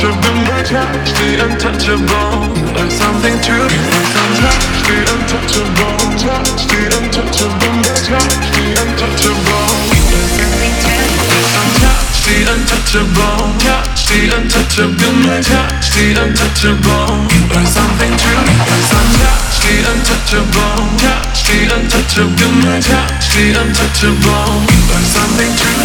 to remember touch the untouchable. Like something to Touch the untouchable Touch the untouchable. Touch the untouchable. Touch the untouchable Touch the untouchable. Touch the untouchable. Like something true. Touch the untouchable Touch the untouchable. Touch the untouchable. Like something true.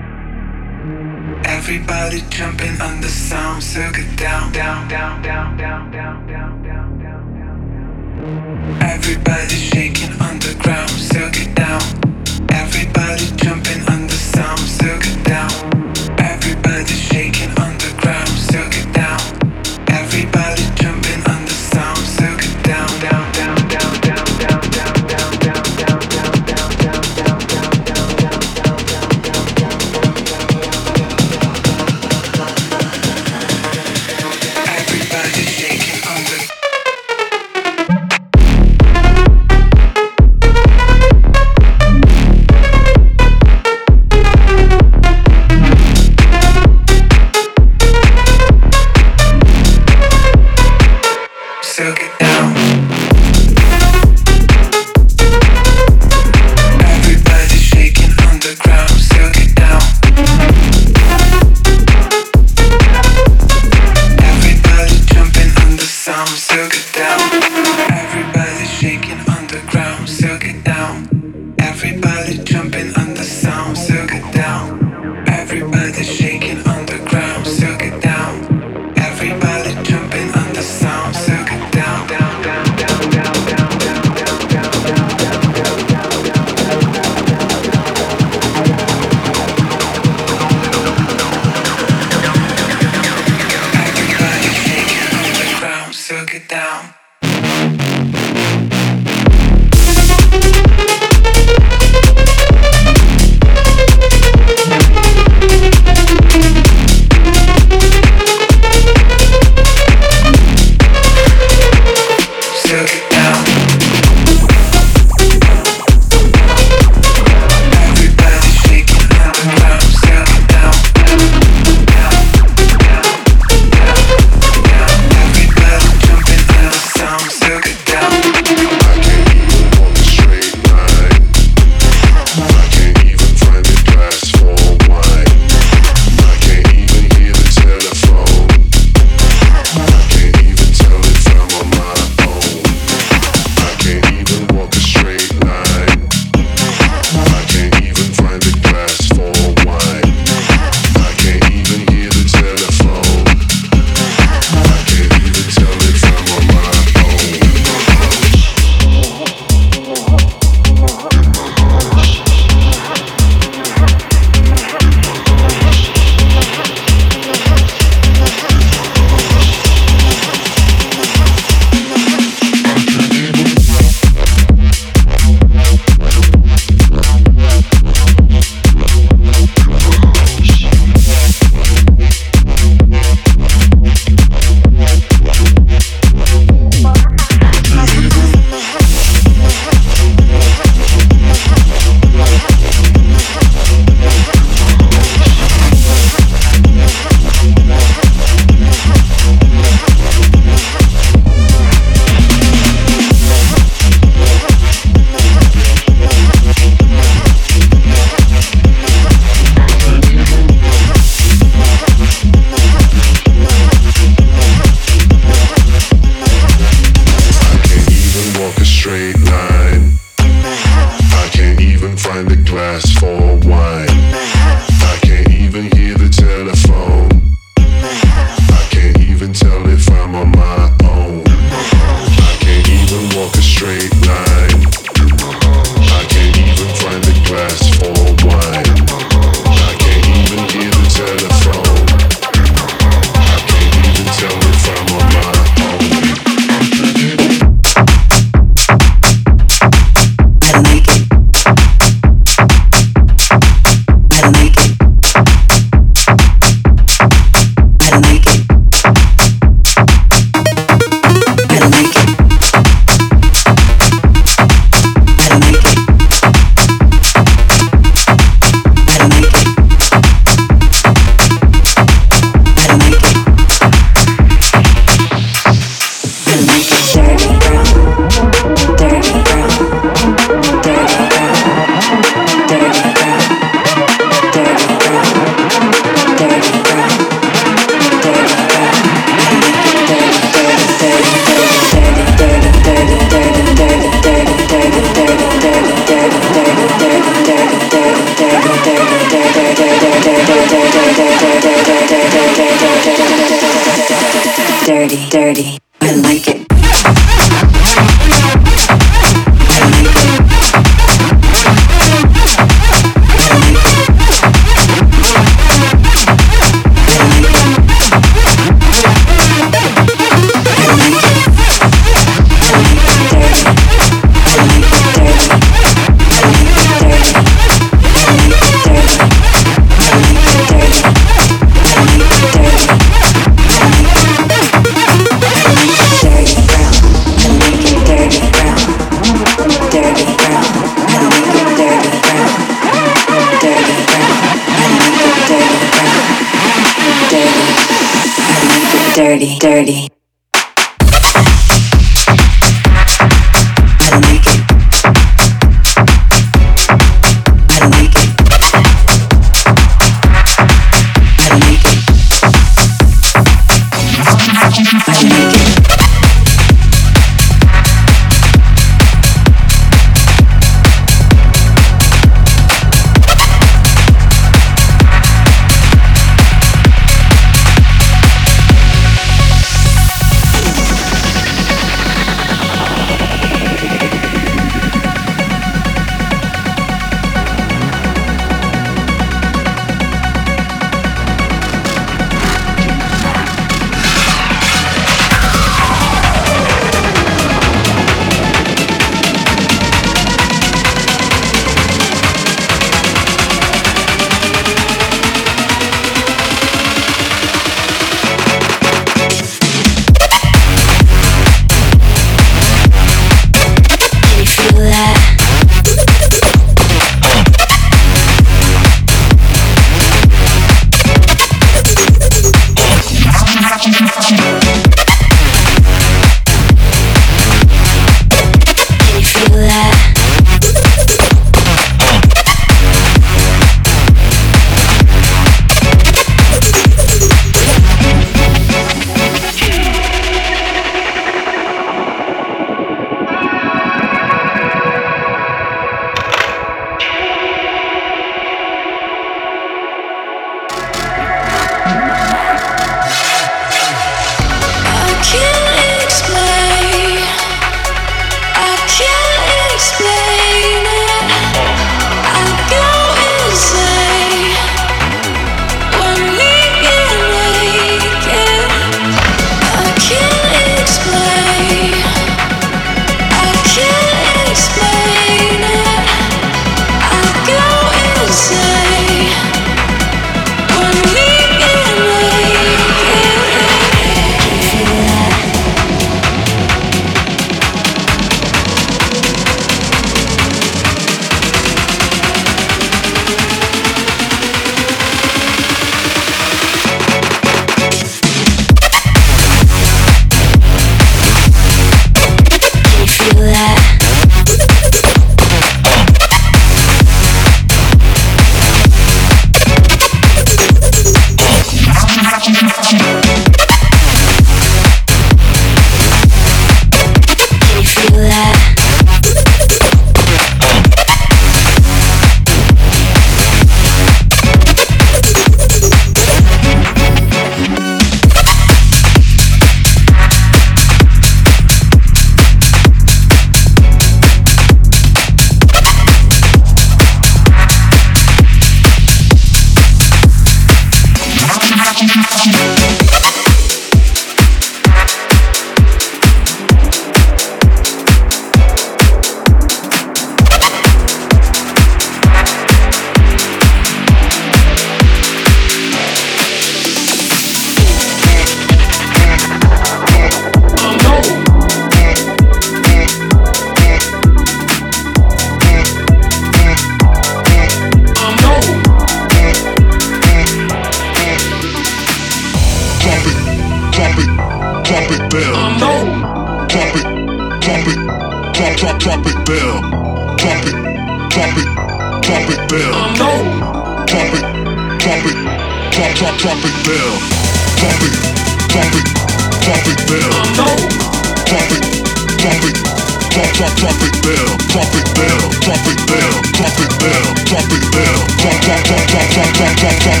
drop, drop, drop it down, drop it down, drop it down, drop it down, drop it down, drop, drop, drop, drop, drop, drop, drop, drop,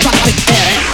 drop it down.